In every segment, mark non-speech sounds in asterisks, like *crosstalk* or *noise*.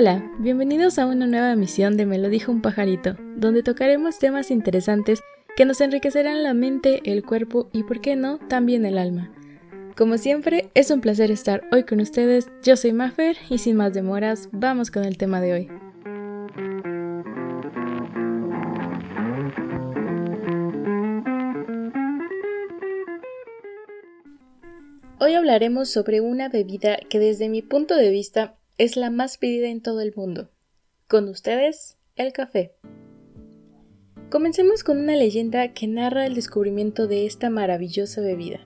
Hola, bienvenidos a una nueva emisión de Me lo dijo un pajarito, donde tocaremos temas interesantes que nos enriquecerán la mente, el cuerpo y, por qué no, también el alma. Como siempre, es un placer estar hoy con ustedes. Yo soy Maffer y sin más demoras, vamos con el tema de hoy. Hoy hablaremos sobre una bebida que desde mi punto de vista es la más pedida en todo el mundo. Con ustedes, el café. Comencemos con una leyenda que narra el descubrimiento de esta maravillosa bebida.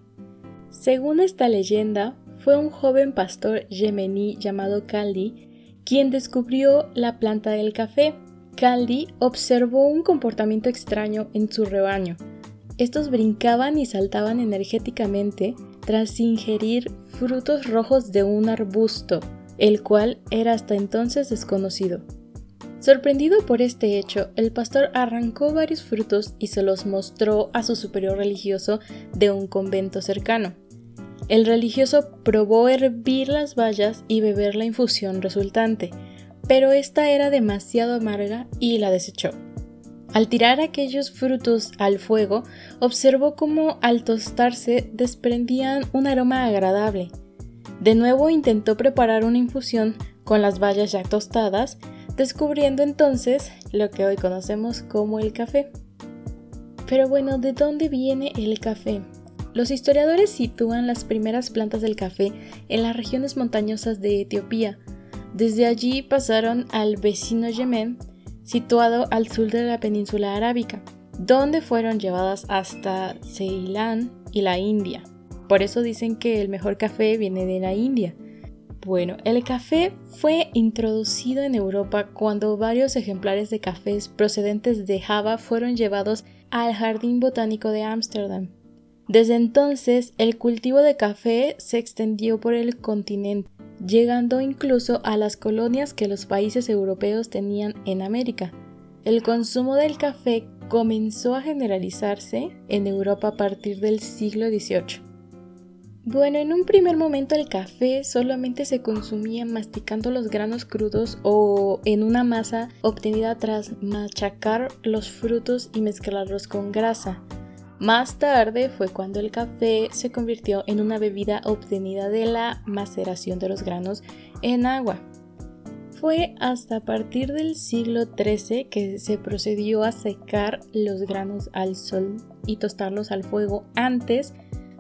Según esta leyenda, fue un joven pastor yemení llamado Kaldi quien descubrió la planta del café. Kaldi observó un comportamiento extraño en su rebaño. Estos brincaban y saltaban energéticamente tras ingerir frutos rojos de un arbusto, el cual era hasta entonces desconocido. Sorprendido por este hecho, el pastor arrancó varios frutos y se los mostró a su superior religioso de un convento cercano. El religioso probó hervir las bayas y beber la infusión resultante, pero esta era demasiado amarga y la desechó. Al tirar aquellos frutos al fuego, observó cómo al tostarse desprendían un aroma agradable. De nuevo intentó preparar una infusión con las bayas ya tostadas, descubriendo entonces lo que hoy conocemos como el café. Pero bueno, ¿de dónde viene el café? Los historiadores sitúan las primeras plantas del café en las regiones montañosas de Etiopía. Desde allí pasaron al vecino Yemen, situado al sur de la península arábica, donde fueron llevadas hasta Ceilán y la India. Por eso dicen que el mejor café viene de la India. Bueno, el café fue introducido en Europa cuando varios ejemplares de cafés procedentes de Java fueron llevados al Jardín Botánico de Ámsterdam. Desde entonces, el cultivo de café se extendió por el continente llegando incluso a las colonias que los países europeos tenían en América. El consumo del café comenzó a generalizarse en Europa a partir del siglo XVIII. Bueno, en un primer momento el café solamente se consumía masticando los granos crudos o en una masa obtenida tras machacar los frutos y mezclarlos con grasa. Más tarde fue cuando el café se convirtió en una bebida obtenida de la maceración de los granos en agua. Fue hasta partir del siglo XIII que se procedió a secar los granos al sol y tostarlos al fuego antes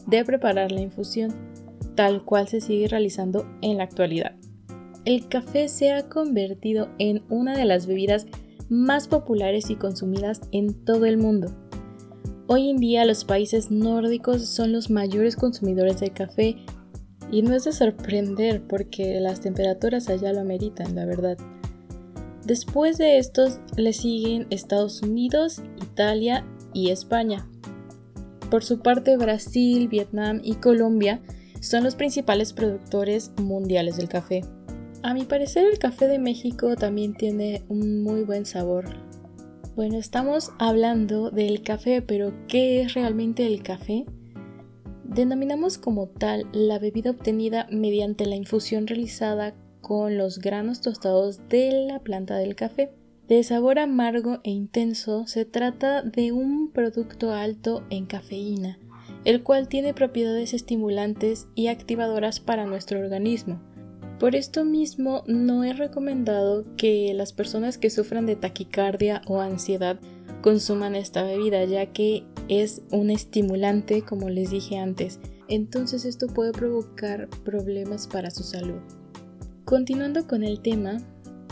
de preparar la infusión, tal cual se sigue realizando en la actualidad. El café se ha convertido en una de las bebidas más populares y consumidas en todo el mundo Hoy en día los países nórdicos son los mayores consumidores de café y no es de sorprender porque las temperaturas allá lo ameritan, la verdad. Después de estos le siguen Estados Unidos, Italia y España. Por su parte Brasil, Vietnam y Colombia son los principales productores mundiales del café. A mi parecer el café de México también tiene un muy buen sabor, bueno, estamos hablando del café, pero ¿qué es realmente el café? Denominamos como tal la bebida obtenida mediante la infusión realizada con los granos tostados de la planta del café. De sabor amargo e intenso, se trata de un producto alto en cafeína, el cual tiene propiedades estimulantes y activadoras para nuestro organismo por esto mismo, no es recomendado que las personas que sufran de taquicardia o ansiedad consuman esta bebida, ya que es un estimulante, como les dije antes. Entonces esto puede provocar problemas para su salud. Continuando con el tema,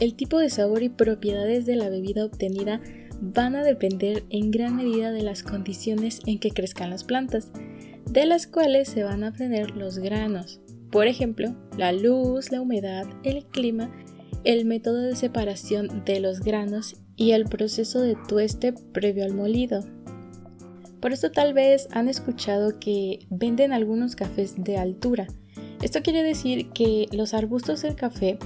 el tipo de sabor y propiedades de la bebida obtenida van a depender en gran medida de las condiciones en que crezcan las plantas, de las cuales se van a obtener los granos. Por ejemplo, la luz, la humedad, el clima, el método de separación de los granos y el proceso de tueste previo al molido. Por esto tal vez han escuchado que venden algunos cafés de altura. Esto quiere decir que los arbustos del café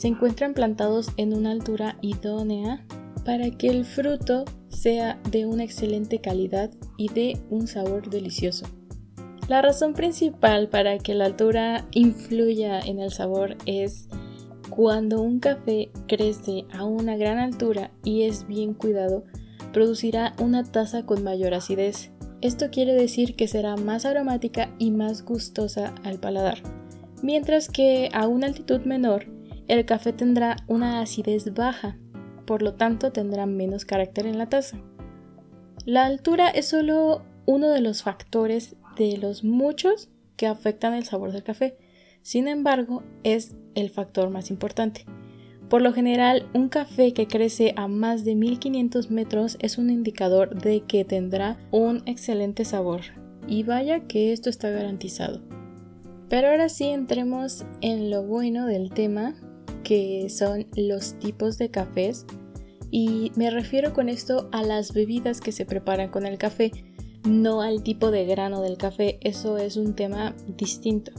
se encuentran plantados en una altura idónea para que el fruto sea de una excelente calidad y de un sabor delicioso. La razón principal para que la altura influya en el sabor es Cuando un café crece a una gran altura y es bien cuidado, producirá una taza con mayor acidez. Esto quiere decir que será más aromática y más gustosa al paladar. Mientras que a una altitud menor, el café tendrá una acidez baja, por lo tanto tendrá menos carácter en la taza. La altura es solo uno de los factores de los muchos que afectan el sabor del café. Sin embargo, es el factor más importante. Por lo general, un café que crece a más de 1500 metros es un indicador de que tendrá un excelente sabor. Y vaya que esto está garantizado. Pero ahora sí entremos en lo bueno del tema, que son los tipos de cafés. Y me refiero con esto a las bebidas que se preparan con el café, no al tipo de grano del café, eso es un tema distinto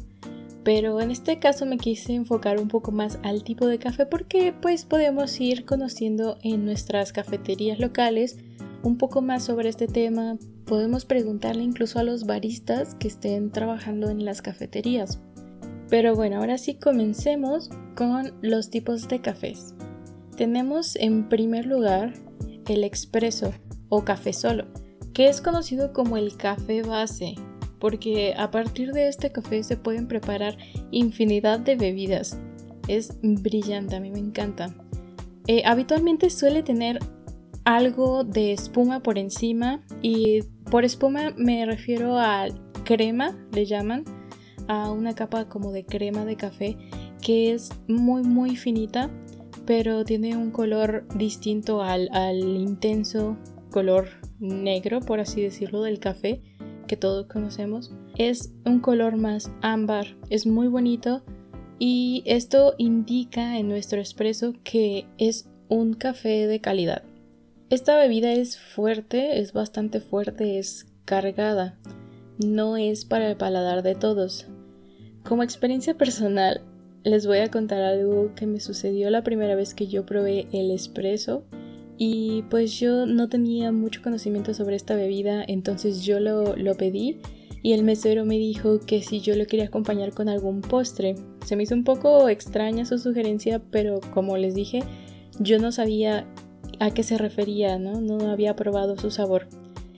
pero en este caso me quise enfocar un poco más al tipo de café porque pues podemos ir conociendo en nuestras cafeterías locales un poco más sobre este tema, podemos preguntarle incluso a los baristas que estén trabajando en las cafeterías. Pero bueno, ahora sí comencemos con los tipos de cafés. Tenemos en primer lugar el expreso o café solo, que es conocido como el café base porque a partir de este café se pueden preparar infinidad de bebidas. Es brillante, a mí me encanta. Eh, habitualmente suele tener algo de espuma por encima y por espuma me refiero a crema, le llaman, a una capa como de crema de café que es muy muy finita pero tiene un color distinto al, al intenso color negro por así decirlo del café que todos conocemos, es un color más ámbar, es muy bonito y esto indica en nuestro expreso que es un café de calidad. Esta bebida es fuerte, es bastante fuerte, es cargada, no es para el paladar de todos. Como experiencia personal, les voy a contar algo que me sucedió la primera vez que yo probé el espresso y pues yo no tenía mucho conocimiento sobre esta bebida, entonces yo lo, pedí y el mesero me dijo que si yo lo quería acompañar con algún postre. Se me hizo un poco extraña su sugerencia, pero como les dije, yo no sabía a qué se refería, ¿no? No había probado su sabor.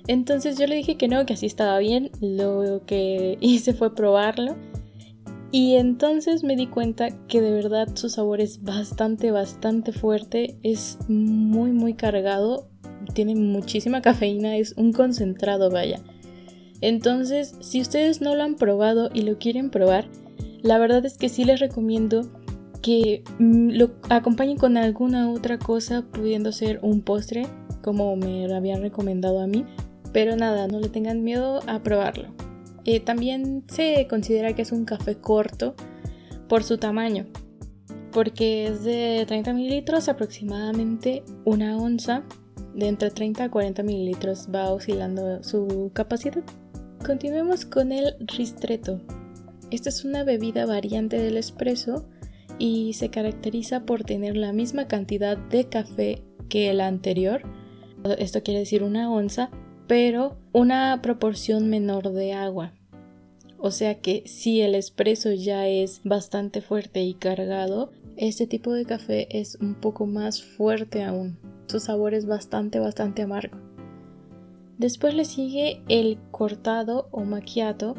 Entonces yo le dije que no, que así estaba bien. Lo que hice fue probarlo y entonces me di cuenta que de verdad su sabor es bastante, bastante fuerte, es muy, muy cargado, tiene muchísima cafeína, es un concentrado, vaya. Entonces, si ustedes no lo han probado y lo quieren probar, la verdad es que sí les recomiendo que mm, lo acompañen con alguna otra cosa, pudiendo ser un postre, como me lo habían recomendado a mí. Pero nada, no le tengan miedo a probarlo. Eh, también se considera que es un café corto por su tamaño, porque es de 30 mililitros, aproximadamente una onza, de entre 30 a 40 mililitros va oscilando su capacidad. Continuemos con el ristretto. Esta es una bebida variante del espresso y se caracteriza por tener la misma cantidad de café que el anterior. Esto quiere decir una onza, pero una proporción menor de agua. O sea que si el espresso ya es bastante fuerte y cargado, este tipo de café es un poco más fuerte aún. Su sabor es bastante, bastante amargo. Después le sigue el cortado o macchiato,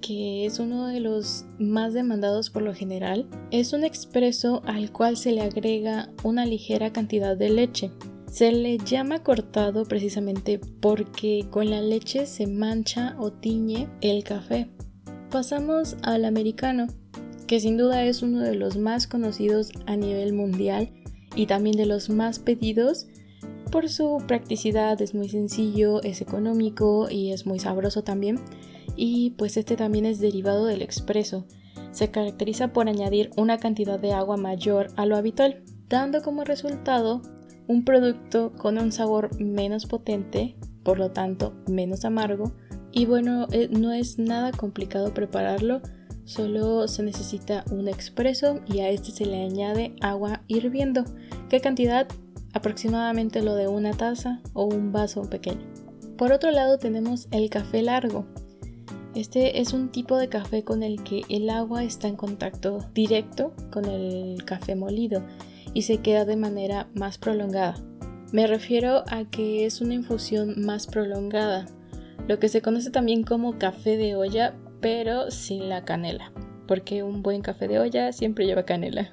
que es uno de los más demandados por lo general. Es un expreso al cual se le agrega una ligera cantidad de leche. Se le llama cortado precisamente porque con la leche se mancha o tiñe el café. Pasamos al americano, que sin duda es uno de los más conocidos a nivel mundial y también de los más pedidos por su practicidad, es muy sencillo, es económico y es muy sabroso también. Y pues este también es derivado del expreso. Se caracteriza por añadir una cantidad de agua mayor a lo habitual, dando como resultado un producto con un sabor menos potente, por lo tanto menos amargo. Y bueno, eh, no es nada complicado prepararlo, solo se necesita un expreso y a este se le añade agua hirviendo. ¿Qué cantidad? Aproximadamente lo de una taza o un vaso pequeño. Por otro lado tenemos el café largo. Este es un tipo de café con el que el agua está en contacto directo con el café molido y se queda de manera más prolongada. Me refiero a que es una infusión más prolongada, lo que se conoce también como café de olla, pero sin la canela, porque un buen café de olla siempre lleva canela.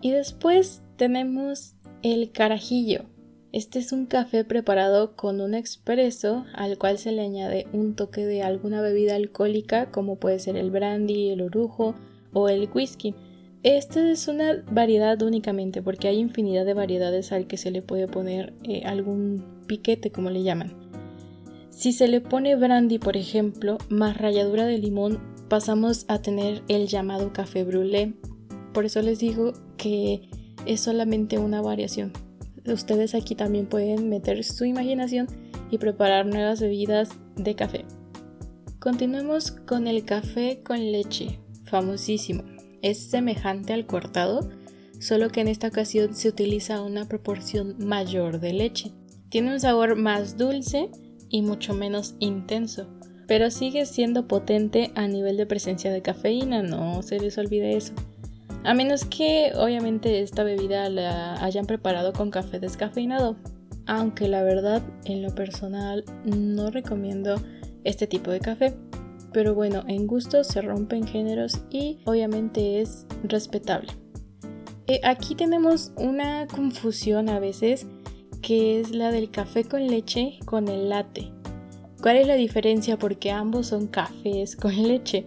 Y después tenemos el carajillo. Este es un café preparado con un expreso al cual se le añade un toque de alguna bebida alcohólica como puede ser el brandy, el orujo o el whisky. Esta es una variedad únicamente porque hay infinidad de variedades al que se le puede poner eh, algún piquete como le llaman. Si se le pone brandy, por ejemplo, más ralladura de limón, pasamos a tener el llamado café brûlé. Por eso les digo que es solamente una variación. Ustedes aquí también pueden meter su imaginación y preparar nuevas bebidas de café. Continuemos con el café con leche, famosísimo. Es semejante al cortado, solo que en esta ocasión se utiliza una proporción mayor de leche. Tiene un sabor más dulce y mucho menos intenso, pero sigue siendo potente a nivel de presencia de cafeína, no se les olvide eso. A menos que obviamente esta bebida la hayan preparado con café descafeinado, aunque la verdad en lo personal no recomiendo este tipo de café. Pero bueno, en gusto se rompen géneros y obviamente es respetable. Eh, aquí tenemos una confusión a veces que es la del café con leche con el latte. ¿Cuál es la diferencia? Porque ambos son cafés con *laughs* leche.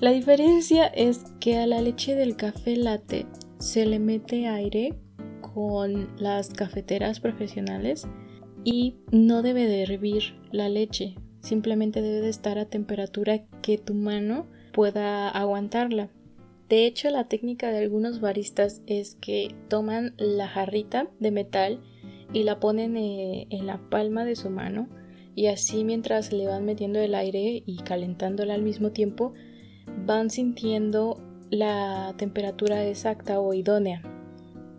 La diferencia es que a la leche del café latte se le mete aire con las cafeteras profesionales y no debe de hervir la leche, simplemente debe de estar a temperatura que tu mano pueda aguantarla. De hecho, la técnica de algunos baristas es que toman la jarrita de metal y la ponen eh, en la palma de su mano y así mientras le van metiendo el aire y calentándola al mismo tiempo van sintiendo la temperatura exacta o idónea.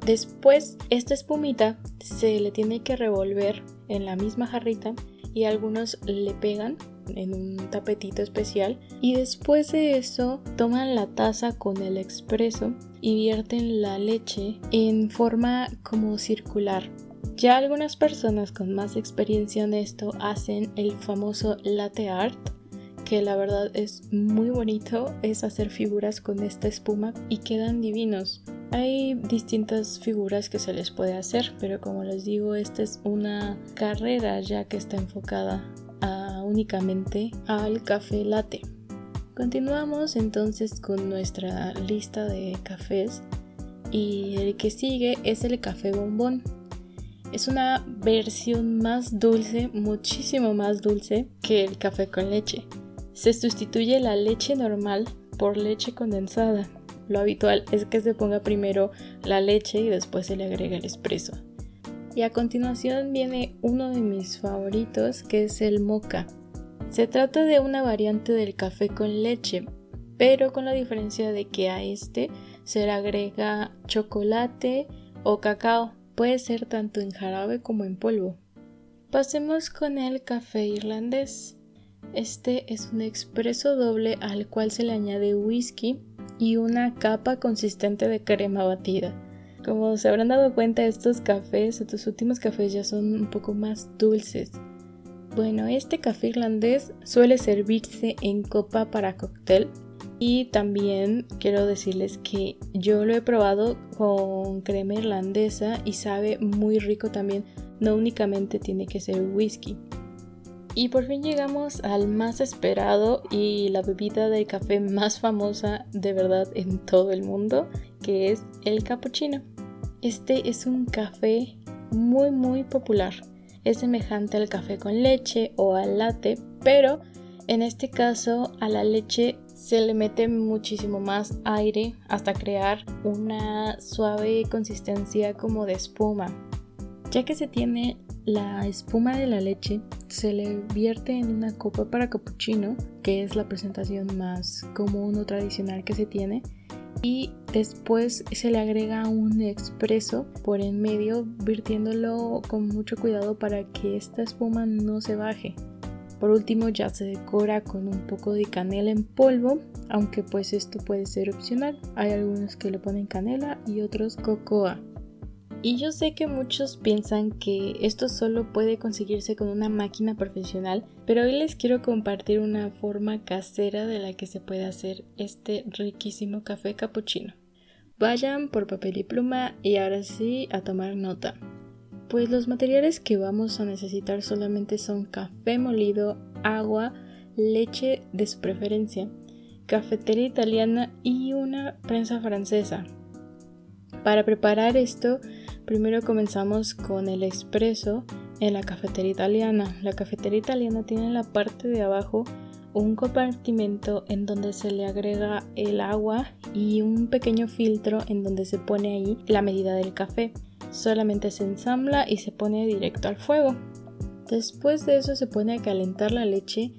Después esta espumita se le tiene que revolver en la misma jarrita y algunos le pegan en un tapetito especial y después de eso toman la taza con el expreso y vierten la leche en forma como circular ya algunas personas con más experiencia en esto hacen el famoso latte art, que la verdad es muy bonito, es hacer figuras con esta espuma y quedan divinos. Hay distintas figuras que se les puede hacer, pero como les digo, esta es una carrera ya que está enfocada únicamente al café latte. Continuamos entonces con nuestra lista de cafés y el que sigue es el café bombón. Es una versión más dulce, muchísimo más dulce que el café con leche. Se sustituye la leche normal por leche condensada. Lo habitual es que se ponga primero la leche y después se le agrega el espresso. Y a continuación viene uno de mis favoritos que es el mocha. Se trata de una variante del café con leche, pero con la diferencia de que a este se le agrega chocolate o cacao puede ser tanto en jarabe como en polvo. Pasemos con el café irlandés. Este es un expreso doble al cual se le añade whisky y una capa consistente de crema batida. Como se habrán dado cuenta, estos cafés, estos últimos cafés ya son un poco más dulces. Bueno, este café irlandés suele servirse en copa para cóctel y también quiero decirles que yo lo he probado con crema irlandesa y sabe muy rico también. No únicamente tiene que ser whisky. Y por fin llegamos al más esperado y la bebida de café más famosa de verdad en todo el mundo, que es el cappuccino. Este es un café muy muy popular. Es semejante al café con leche o al latte, pero en este caso a la leche se le mete muchísimo más aire hasta crear una suave consistencia como de espuma. Ya que se tiene la espuma de la leche, se le vierte en una copa para cappuccino, que es la presentación más común o tradicional que se tiene, y después se le agrega un expreso por en medio, virtiéndolo con mucho cuidado para que esta espuma no se baje. Por último ya se decora con un poco de canela en polvo, aunque pues esto puede ser opcional. Hay algunos que le ponen canela y otros cocoa. Y yo sé que muchos piensan que esto solo puede conseguirse con una máquina profesional, pero hoy les quiero compartir una forma casera de la que se puede hacer este riquísimo café cappuccino. Vayan por papel y pluma y ahora sí a tomar nota. Pues los materiales que vamos a necesitar solamente son café molido, agua, leche de su preferencia, cafetería italiana y una prensa francesa. Para preparar esto, Primero comenzamos con el expreso en la cafetería italiana. La cafetería italiana tiene en la parte de abajo un compartimento en donde se le agrega el agua y un pequeño filtro en donde se pone ahí la medida del café. Solamente se ensambla y se pone directo al fuego. Después de eso se pone a calentar la leche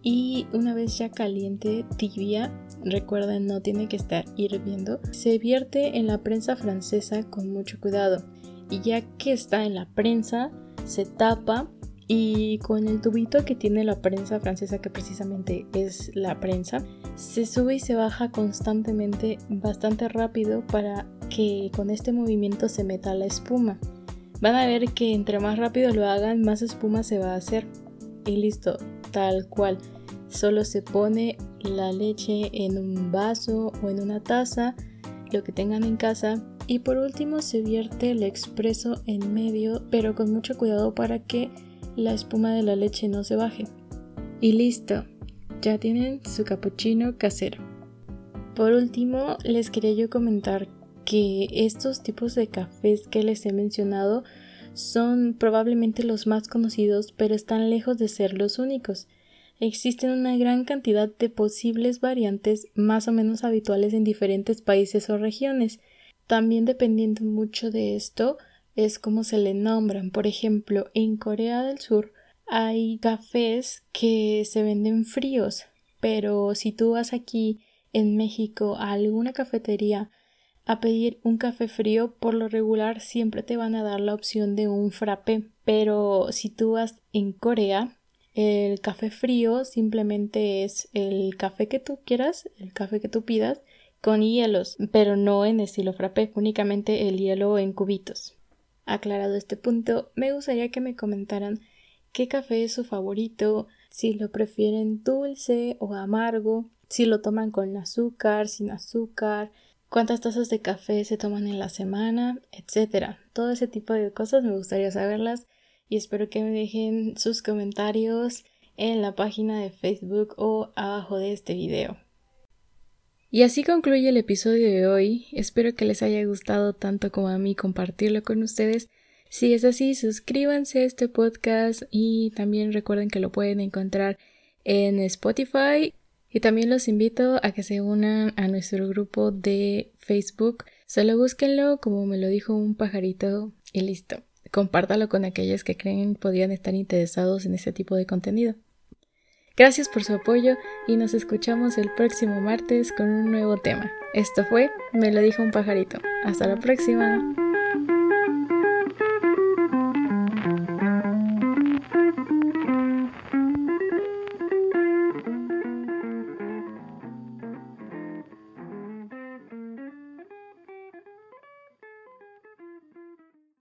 y una vez ya caliente, tibia, recuerden no tiene que estar hirviendo, se vierte en la prensa francesa con mucho cuidado. Y ya que está en la prensa se tapa y con el tubito que tiene la prensa francesa que precisamente es la prensa se sube y se baja constantemente bastante rápido para que con este movimiento se meta la espuma. Van a ver que entre más rápido lo hagan más espuma se va a hacer. Y listo tal cual solo se pone la leche en un vaso o en una taza, lo que tengan en casa. Y por último se vierte el expreso en medio, pero con mucho cuidado para que la espuma de la leche no se baje. Y listo, ya tienen su cappuccino casero. Por último, les quería yo comentar que estos tipos de cafés que les he mencionado son probablemente los más conocidos, pero están lejos de ser los únicos. Existen una gran cantidad de posibles variantes más o menos habituales en diferentes países o regiones. También dependiendo mucho de esto es cómo se le nombran. Por ejemplo, en Corea del Sur hay cafés que se venden fríos, pero si tú vas aquí en México a alguna cafetería a pedir un café frío, por lo regular siempre te van a dar la opción de un frappé. Pero si tú vas en Corea, el café frío simplemente es el café que tú quieras, el café que tú pidas, con hielos, pero no en estilo frappé, únicamente el hielo en cubitos. Aclarado este punto, me gustaría que me comentaran qué café es su favorito, si lo prefieren dulce o amargo, si lo toman con azúcar, sin azúcar, cuántas tazas de café se toman en la semana, etc. Todo ese tipo de cosas me gustaría saberlas y espero que me dejen sus comentarios en la página de Facebook o abajo de este video. Y así concluye el episodio de hoy. Espero que les haya gustado tanto como a mí compartirlo con ustedes. Si es así, suscríbanse a este podcast y también recuerden que lo pueden encontrar en Spotify. Y también los invito a que se unan a nuestro grupo de Facebook. Solo búsquenlo como me lo dijo un pajarito y listo compártalo con aquellos que creen podrían estar interesados en este tipo de contenido. Gracias por su apoyo y nos escuchamos el próximo martes con un nuevo tema. Esto fue Me lo dijo un pajarito. Hasta la próxima.